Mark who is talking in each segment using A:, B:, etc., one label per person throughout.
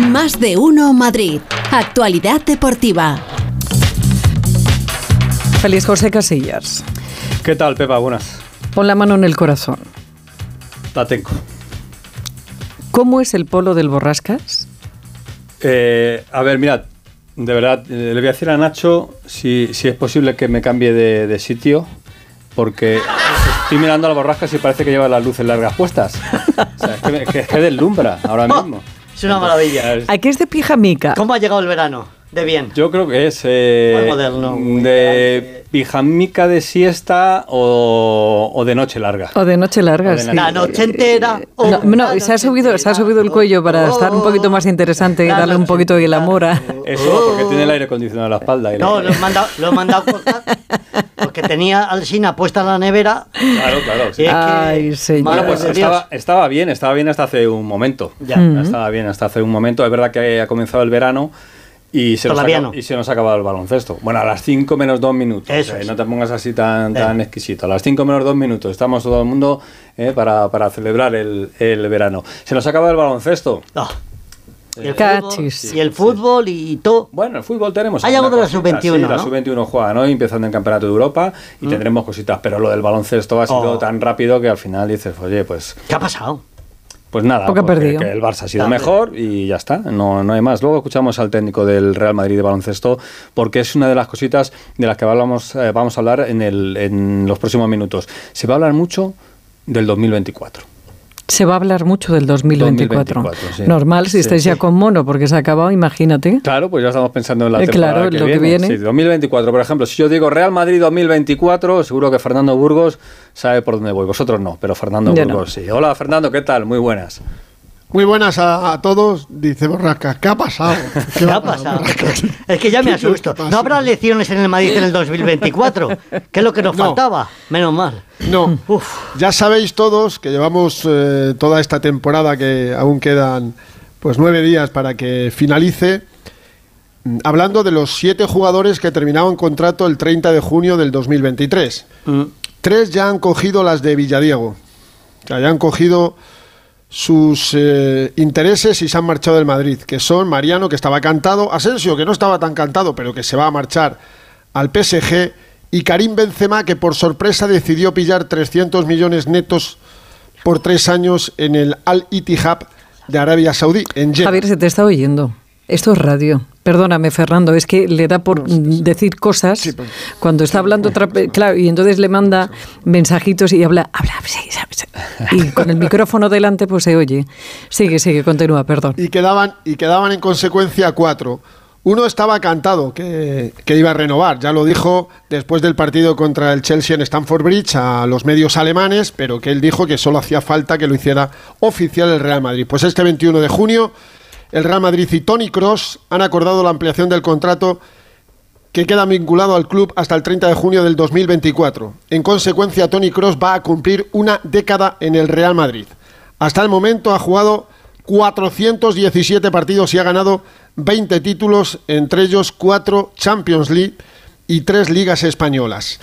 A: Más de uno Madrid. Actualidad deportiva.
B: Feliz José Casillas.
C: ¿Qué tal, Pepa? Buenas.
B: Pon la mano en el corazón.
C: La tengo.
B: ¿Cómo es el polo del Borrascas?
C: Eh, a ver, mirad, de verdad, eh, le voy a decir a Nacho si, si es posible que me cambie de, de sitio, porque estoy mirando a la borrascas y parece que lleva las luces largas puestas. O sea, es que, me- que, es que deslumbra ahora mismo.
D: Es una maravilla.
B: Aquí es de pijamica.
D: ¿Cómo ha llegado el verano? De bien.
C: Yo creo que es eh,
D: Muy moderno, muy
C: de pijamica de siesta o, o de noche larga.
B: O de noche larga,
C: de
B: sí.
D: La noche entera.
B: No,
D: oh,
B: no,
D: la
B: se ha subido, se ha subido el cuello para estar un poquito más interesante y
D: La
B: darle un poquito de glamour a-
D: entera.
C: Eso porque tiene el aire acondicionado en la espalda. y
D: No, lo he mandado, lo he mandado cortar porque tenía Alsina puesta en la nevera.
C: Claro, claro. sí.
D: Y es que,
B: Ay, señor.
C: Bueno, pues estaba, estaba bien, estaba bien hasta hace un momento.
D: Ya.
B: Mm.
C: Estaba bien hasta hace un momento. Es verdad que ha comenzado el verano y se, nos ha,
D: Todavía
C: acab-
D: no.
C: y se nos ha acabado el baloncesto. Bueno, a las 5 menos 2 minutos.
D: Eso
C: eh,
D: es.
C: No te pongas así tan,
D: Eh.
C: tan exquisito. A las 5 menos 2 minutos estamos todo el mundo eh, para, para celebrar el, el verano. Se nos ha acabado el baloncesto.
D: No. Y el
B: Cachis.
D: fútbol, y el fútbol y todo.
C: Bueno, el fútbol tenemos.
D: Hay algo de la
C: cosita,
D: sub-21,
C: sí, la
D: ¿no? Mm.
C: sub-21 juega, ¿no? Empezando el Campeonato de Europa y tendremos cositas. Pero lo del baloncesto ha sido
D: Oh.
C: tan rápido que al final dices, oye, pues
D: ¿Qué ha pasado?
C: pues nada,
B: Porque
C: que el Barça ha sido mejor y ya está, no, no hay más. Luego escuchamos al técnico del Real Madrid de baloncesto porque es una de las cositas de las que hablamos, eh, vamos a hablar en, el, en los próximos minutos. Se va a hablar mucho del 2024.
B: Se va a hablar mucho del 2024.
C: 2024, sí.
B: Normal, si
C: Sí,
B: estáis ya con mono, porque se ha acabado, imagínate.
C: Claro, pues ya estamos pensando en la
B: Eh,
C: temporada
B: claro,
C: que,
B: lo que
C: viene.
B: viene.
C: Sí, 2024, por ejemplo, si yo digo Real Madrid 2024, seguro que Fernando Burgos sabe por dónde voy. Vosotros no, pero Fernando
B: Yo no.
C: Burgos sí. Hola, Fernando, ¿qué tal? Muy buenas.
E: Muy buenas a, a todos, dice Borrasca. ¿Qué ha pasado?
D: ¿Qué ha pasado? Es que ya me
E: ¿Qué quieres
D: asusto. ¿No habrá elecciones en el Madrid en el 2024? ¿Qué es lo que nos
E: No.
D: faltaba? Menos mal.
E: No,
D: Uf.
E: ya sabéis todos que llevamos eh, toda esta temporada que aún quedan pues nueve días para que finalice. mm, Hablando de los siete jugadores que terminaban contrato el 30 de junio del 2023.
D: Mm.
E: Tres ya han cogido las de Villadiego. O sea, ya han cogido sus eh, intereses y se han marchado del Madrid, que son Mariano, que estaba cantado, Asensio, que no estaba tan cantado, pero que se va a marchar al PSG, y Karim Benzema, que por sorpresa decidió pillar 300 millones netos por tres años en el Al Ittihad de Arabia Saudí, en.
B: Javier, se te está oyendo. Esto es radio. Perdóname, Fernando, es que le da por decir cosas
E: Sí, pues.
B: cuando está hablando otra claro, y entonces le manda mensajitos y habla, habla, y con el micrófono delante pues se oye. Sigue, sigue, continúa, perdón.
E: y quedaban, y quedaban en consecuencia cuatro. Uno estaba cantado que, que iba a renovar, ya lo dijo después del partido contra el Chelsea en Stamford Bridge a los medios alemanes, pero que él dijo que solo hacía falta que lo hiciera oficial el Real Madrid. Pues este 21 de junio, el Real Madrid y Tony Cross han acordado la ampliación del contrato que queda vinculado al club hasta el 30 de junio del 2024. En consecuencia, Tony Cross va a cumplir una década en el Real Madrid. Hasta el momento ha jugado 417 partidos y ha ganado 20 títulos, entre ellos 4 Champions League y 3 ligas españolas.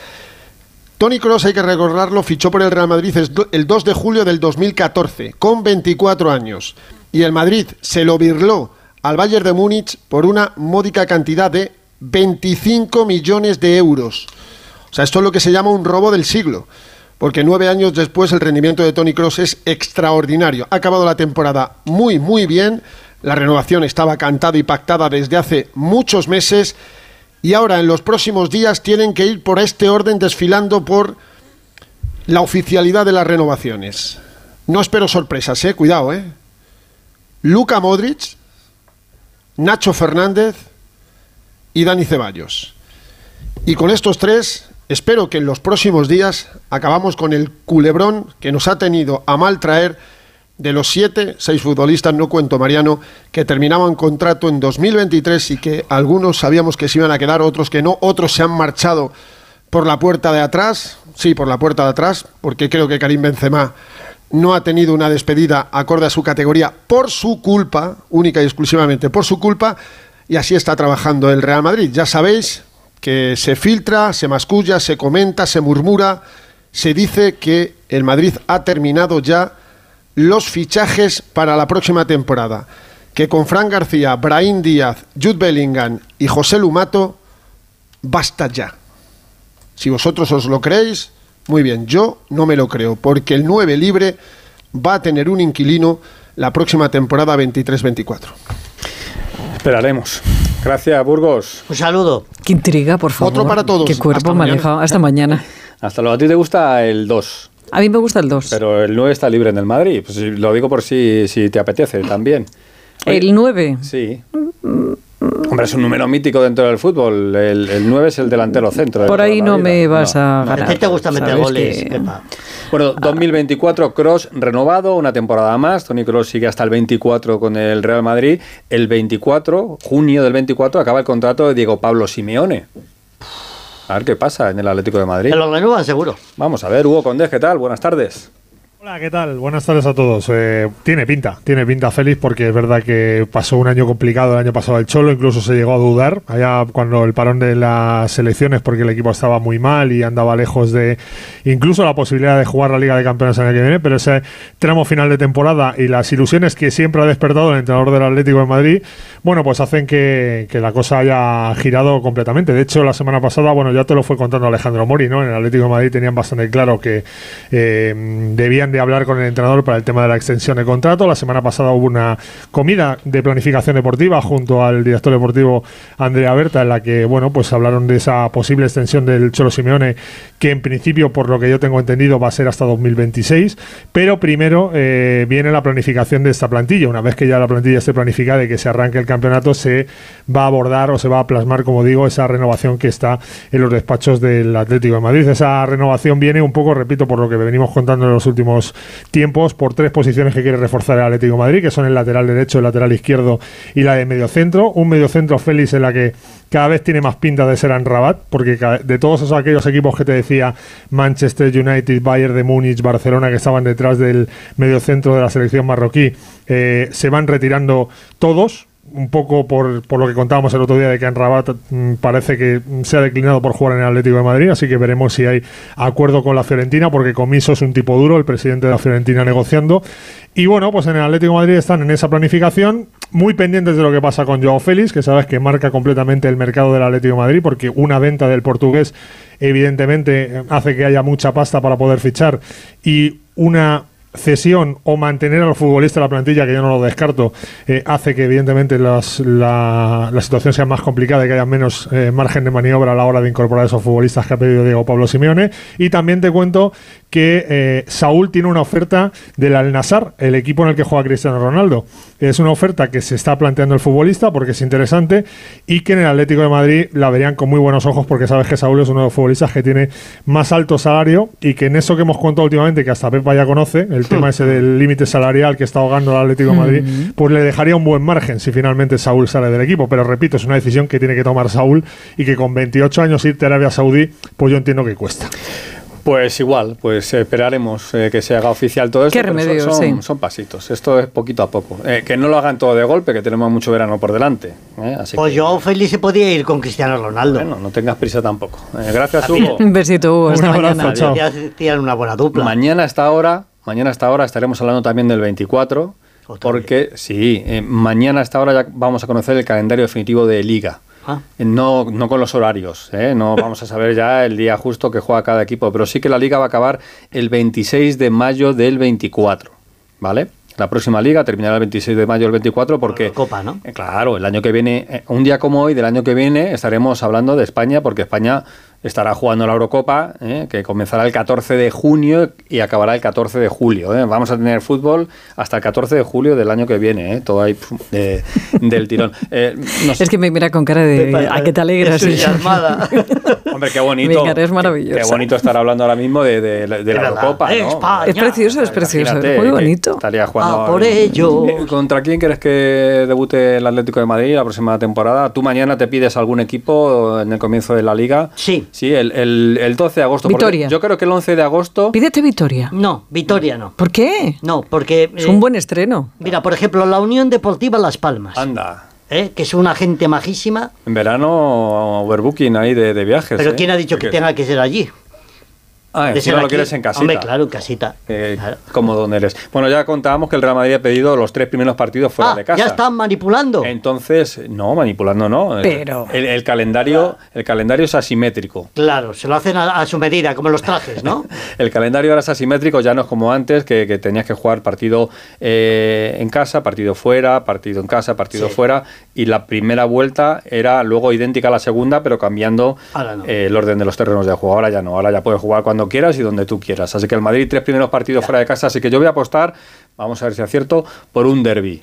E: Tony Cross, hay que recordarlo, fichó por el Real Madrid el 2 de julio del 2014, con 24 años. Y el Madrid se lo birló al Bayern de Múnich por una módica cantidad de 25 millones de euros. O sea, esto es lo que se llama un robo del siglo. Porque nueve años después el rendimiento de Tony Cross es extraordinario. Ha acabado la temporada muy, muy bien. La renovación estaba cantada y pactada desde hace muchos meses. Y ahora, en los próximos días, tienen que ir por este orden desfilando por la oficialidad de las renovaciones. No espero sorpresas, eh. Cuidado, eh. Luka Modric, Nacho Fernández y Dani Ceballos. Y con estos tres, espero que en los próximos días acabamos con el culebrón que nos ha tenido a mal traer de los siete, seis futbolistas, no cuento Mariano, que terminaban contrato en 2023 y que algunos sabíamos que se iban a quedar, otros que no, otros se han marchado por la puerta de atrás, sí, por la puerta de atrás, porque creo que Karim Benzema no ha tenido una despedida acorde a su categoría por su culpa, única y exclusivamente por su culpa, y así está trabajando el Real Madrid. Ya sabéis que se filtra, se masculla, se comenta, se murmura, se dice que el Madrid ha terminado ya los fichajes para la próxima temporada. que con Fran García, Brahim Díaz, Jude Bellingham y José Lumato, basta ya. Si vosotros os lo creéis, muy bien, yo no me lo creo, porque el 9 libre va a tener un inquilino la próxima temporada 23-24.
C: Esperaremos. Gracias, Burgos.
D: Un saludo.
B: Qué intriga, por favor.
E: Otro para todos.
B: Qué cuerpo
E: Hasta mañana.
B: dejado. Hasta mañana.
C: Hasta luego. A ti te gusta el 2,
B: A mí me gusta el 2.
C: pero el 9 está libre en el Madrid. Pues lo digo por si, si te apetece también. Oye,
B: El 9.
C: Sí. Hombre, es un número mítico dentro del fútbol. El, el 9 es el delantero centro.
B: Por ahí no me vas
C: No.
B: a
D: A
B: ganar.
D: ti te gusta meter goles,
B: Que-.
C: Bueno, 2024, Cross renovado, una temporada más. Tony Cross sigue hasta el 24 con el Real Madrid. El 24, junio del 24, acaba el contrato de Diego Pablo Simeone. A ver qué pasa en el Atlético de Madrid.
D: Que lo renuevan seguro.
C: Vamos a ver, Hugo Condés, ¿qué tal? Buenas tardes.
F: Hola, ¿qué tal? Buenas tardes a todos. Eh, tiene pinta, tiene pinta feliz porque es verdad que pasó un año complicado el año pasado el Cholo, incluso se llegó a dudar allá cuando el parón de las elecciones porque el equipo estaba muy mal y andaba lejos de incluso la posibilidad de jugar la Liga de Campeones el año que viene, pero ese tramo final de temporada y las ilusiones que siempre ha despertado el entrenador del Atlético de Madrid, bueno, pues hacen que, que la cosa haya girado completamente. De hecho, la semana pasada, bueno, ya te lo fue contando Alejandro Mori, ¿no? En el Atlético de Madrid tenían bastante claro que eh, debían de hablar con el entrenador para el tema de la extensión de contrato. La semana pasada hubo una comida de planificación deportiva junto al director deportivo Andrea Berta en la que, bueno, pues hablaron de esa posible extensión del Cholo Simeone que en principio, por lo que yo tengo entendido, va a ser hasta 2026. Pero primero eh, viene la planificación de esta plantilla. Una vez que ya la plantilla esté planificada y que se arranque el campeonato, se va a abordar o se va a plasmar, como digo, esa renovación que está en los despachos del Atlético de Madrid. Esa renovación viene un poco, repito, por lo que venimos contando en los últimos tiempos, por tres posiciones que quiere reforzar el Atlético Madrid, que son el lateral derecho, el lateral izquierdo y la de medio centro. Un medio centro Félix en la que cada vez tiene más pinta de ser Rabat, porque de todos esos aquellos equipos que te decía Manchester United, Bayern de Múnich, Barcelona, que estaban detrás del medio centro de la selección marroquí, eh, se van retirando todos, un poco por, por lo que contábamos el otro día de que Rabat mm, parece que se ha declinado por jugar en el Atlético de Madrid, así que veremos si hay acuerdo con la Fiorentina, porque Comiso es un tipo duro, el presidente de la Fiorentina negociando. Y bueno, pues en el Atlético de Madrid están en esa planificación, muy pendientes de lo que pasa con Joao Félix, que sabes que marca completamente el mercado del Atlético de Madrid, porque una venta del portugués evidentemente hace que haya mucha pasta para poder fichar y una cesión o mantener al futbolista la plantilla, que yo no lo descarto, eh, hace que evidentemente las- la, la situación sea más complicada y que haya menos eh, margen de maniobra a la hora de incorporar a esos futbolistas que ha pedido Diego Pablo Simeone. Y también te cuento que eh, Saúl tiene una oferta del Al Nassr, el equipo en el que juega Cristiano Ronaldo. Es una oferta que se está planteando el futbolista porque es interesante y que en el Atlético de Madrid la verían con muy buenos ojos porque sabes que Saúl es uno de los futbolistas que tiene más alto salario y que en eso que hemos contado últimamente, que hasta Pepa ya conoce, el tema ese del límite salarial que está ahogando al Atlético de Madrid, pues le dejaría un buen margen si finalmente Saúl sale del equipo. Pero repito, es una decisión que tiene que tomar Saúl y que con 28 años irte a Arabia Saudí, pues yo entiendo que cuesta.
C: Pues igual, pues esperaremos eh, que se haga oficial todo esto.
B: Qué
C: son-
B: remedio,
C: son,
B: sí.
C: son pasitos, esto es poquito a poco. Eh, que no lo hagan todo de golpe, que tenemos mucho verano por delante. eh, Así
D: Pues
C: que,
D: yo feliz se podía ir con Cristiano Ronaldo.
C: bueno, no tengas prisa tampoco. Eh, gracias. Hugo.
B: Un besito, Hugo. Hasta mañana.
D: Ya una buena dupla.
C: Mañana a esta hora, mañana a esta hora estaremos hablando también del 24,
D: Otra
C: porque sí, eh, mañana a esta hora ya vamos a conocer el calendario definitivo de Liga.
D: Ah.
C: Eh, No, no con los horarios, ¿eh? no vamos a saber ya el día justo que juega cada equipo, pero sí que la liga va a acabar el 26 de mayo del 24, ¿vale? La próxima liga terminará el 26 de mayo del 24 porque...
D: la Copa, ¿no?
C: Eh, Claro, el año que viene, un día como hoy del año que viene, estaremos hablando de España porque España estará jugando la Eurocopa, eh, que comenzará el 14 de junio y acabará el 14 de julio. eh. Vamos a tener fútbol hasta el 14 de julio del año que viene, eh, todo ahí de- del tirón. Eh, no sé.
B: Es que me mira con cara de. ¿A qué te alegras?
C: Hombre, qué bonito.
B: Mi cara es
C: qué-
B: maravillosa.
C: Qué, bonito estar hablando ahora mismo de, de la- de la
D: verdad.
C: Eurocopa. ¿no?
D: España.
B: Es precioso, es precioso.
C: Imagínate
B: Es muy bonito.
C: Estaría jugando.
D: Ah, por ello.
C: Eh, ¿Contra quién crees que debute el Atlético de Madrid la próxima temporada? ¿Tú mañana te pides algún equipo en el comienzo de la liga?
D: Sí.
C: Sí, el, el- el 12 de agosto.
B: Vitoria.
C: Yo creo que el 11 de agosto.
B: Pídete Victoria.
D: No, Vitoria no.
B: ¿Por qué?
D: No, porque...
B: Es
D: eh,
B: un buen estreno.
D: Mira, por ejemplo, la Unión Deportiva Las Palmas,
C: Anda.
D: ¿eh? que es una gente majísima,
C: En verano, overbooking ahí de, de viajes.
D: pero
C: ¿eh?
D: ¿quién ha dicho que
C: Porque-
D: tenga que ser allí?
C: Ah, encima lo quieres en casita.
D: Hombre, claro, en casita.
C: Eh,
D: Claro.
C: cómodo eres. Bueno, ya contábamos que el Real Madrid ha pedido los tres primeros partidos fuera
D: Ah,
C: de casa.
D: ya están manipulando.
C: Entonces, no, manipulando no.
B: Pero-
C: El, el calendario, el calendario es asimétrico.
D: Claro, se lo hacen a, a su medida, como los trajes, ¿no?
C: El calendario ahora es asimétrico, ya no es como antes, que, que tenías que jugar partido eh, en casa, partido fuera, partido en casa, partido
D: Sí.
C: fuera, y la primera vuelta era luego idéntica a la segunda, pero cambiando
D: no.
C: eh, el orden de los terrenos de juego. Ahora ya no, ahora ya puedes jugar cuando quieras y donde tú quieras. Así que el Madrid, tres primeros partidos fuera de casa, así que yo voy a apostar, vamos a ver si acierto, por un derby.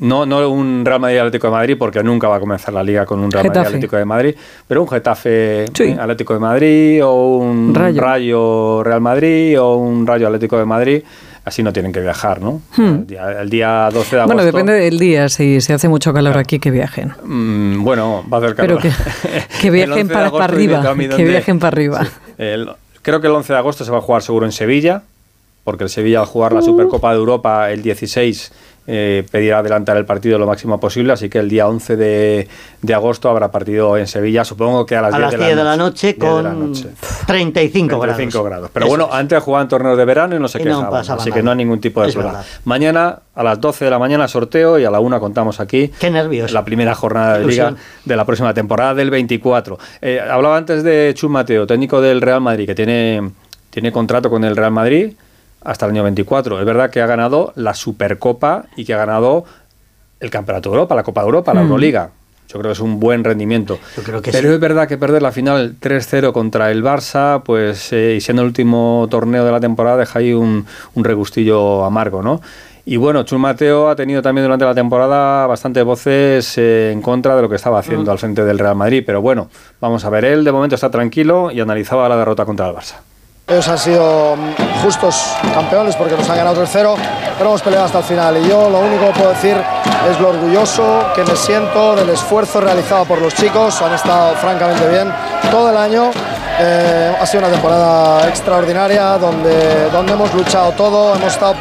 C: No, no un Real Madrid Atlético de Madrid, porque nunca va a comenzar la liga con un Real Madrid. Atlético de Madrid, pero un Getafe
B: Sí.
C: eh, Atlético de Madrid o un
B: Rayo.
C: Rayo Real Madrid o un Rayo Atlético de Madrid. Así no tienen que viajar, ¿no? El, día, el día 12 de agosto.
B: Hmm. Bueno, depende del día. Si se hace mucho calor aquí, que viajen.
C: Mm, bueno, va a hacer
B: Pero
C: calor.
B: que- que viajen
C: 11 de
B: para- arriba, que viajen para arriba.
C: Sí. El- creo que el 11 de agosto se va a jugar seguro en Sevilla, porque el Sevilla al jugar
B: Uh.
C: la Supercopa de Europa el 16 eh, pedirá adelantar el partido lo máximo posible, así que el día 11 de, de agosto habrá partido en Sevilla, supongo que a las
D: a
C: 10
D: las
C: de
D: 10
C: la
D: de la
C: noche.
D: noche
C: 10 de la
D: con
C: noche.
D: 35 grados.
C: 35 grados. Pero
D: Eso
C: bueno,
D: es.
C: antes jugaban torneos de verano y no se
D: Y no
C: quejaban.
D: pasaba
C: así que
D: nada.
C: no hay ningún tipo de
D: Es
C: problema.
D: verdad.
C: Mañana a las 12 de la mañana sorteo y a la 1 contamos aquí
D: Qué nervios.
C: la primera jornada de liga de la próxima temporada del 24. Eh, hablaba antes de Chus Mateo, técnico del Real Madrid, que tiene, tiene contrato con el Real Madrid hasta el año 24. Es verdad que ha ganado la Supercopa y que ha ganado el Campeonato de Europa, la Copa de Europa, la Euroliga. Yo creo que es un buen rendimiento.
D: Yo creo que
C: Pero
D: sí.
C: es verdad que perder la final 3-0 contra el Barça, pues eh, y siendo el último torneo de la temporada, deja ahí un, un regustillo amargo, ¿no? Y bueno, Chus Mateo ha tenido también durante la temporada bastantes voces eh, en contra de lo que estaba haciendo al frente del Real Madrid. Pero bueno, vamos a ver, él de momento está tranquilo y analizaba la derrota contra el Barça.
G: Ellos han sido mm, justos campeones porque nos han ganado 3-0, pero hemos peleado hasta el final. Y yo lo único que puedo decir es lo orgulloso que me siento del esfuerzo realizado por los chicos. Han estado francamente bien todo el año. Eh, ha sido una temporada extraordinaria donde, donde hemos luchado todo, hemos estado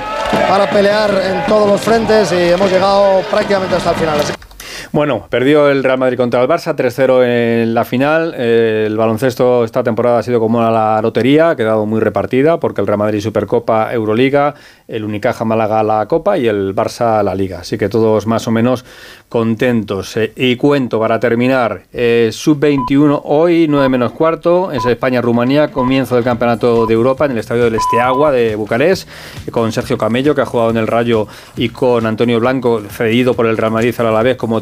G: para pelear en todos los frentes y hemos llegado prácticamente hasta el final.
C: Bueno, perdió el Real Madrid contra el Barça, 3-0 en la final. El baloncesto esta temporada ha sido como la lotería, quedado muy repartida, porque el Real Madrid Supercopa, Euroliga, el Unicaja Málaga la Copa y el Barça la Liga. Así que todos más o menos contentos. Eh, y cuento para terminar, eh, Sub-21 hoy, 9 menos cuarto, es España-Rumanía, comienzo del Campeonato de Europa en el Estadio del Esteagua de Bucarest, con Sergio Camello, que ha jugado en el Rayo, y con Antonio Blanco, cedido por el Real Madrid a la vez como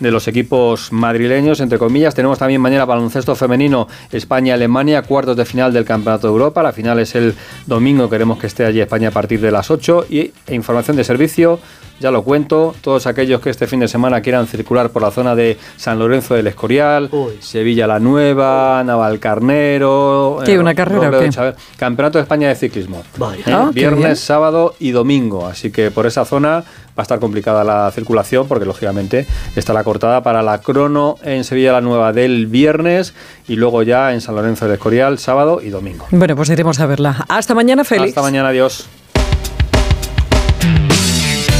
C: de los equipos madrileños, entre comillas. Tenemos también mañana baloncesto femenino España-Alemania, cuartos de final del Campeonato de Europa. La final es el domingo, queremos que esté allí España a partir de las 8. Y e información de servicio, ya lo cuento, todos aquellos que este fin de semana quieran circular por la zona de San Lorenzo del Escorial,
D: Uy.
C: Sevilla la Nueva, Navalcarnero.
B: ¿Qué,
C: eh,
B: una carrera o
C: de Campeonato de España de ciclismo.
D: Vaya.
C: Eh,
B: Ah.
C: Viernes, sábado y domingo. Así que por esa zona va a estar complicada la circulación porque lógicamente estará cortada para la crono en Sevilla la Nueva del viernes y luego ya en San Lorenzo del Escorial sábado y domingo.
B: Bueno, pues iremos a verla. Hasta mañana, Félix.
C: Hasta mañana, adiós.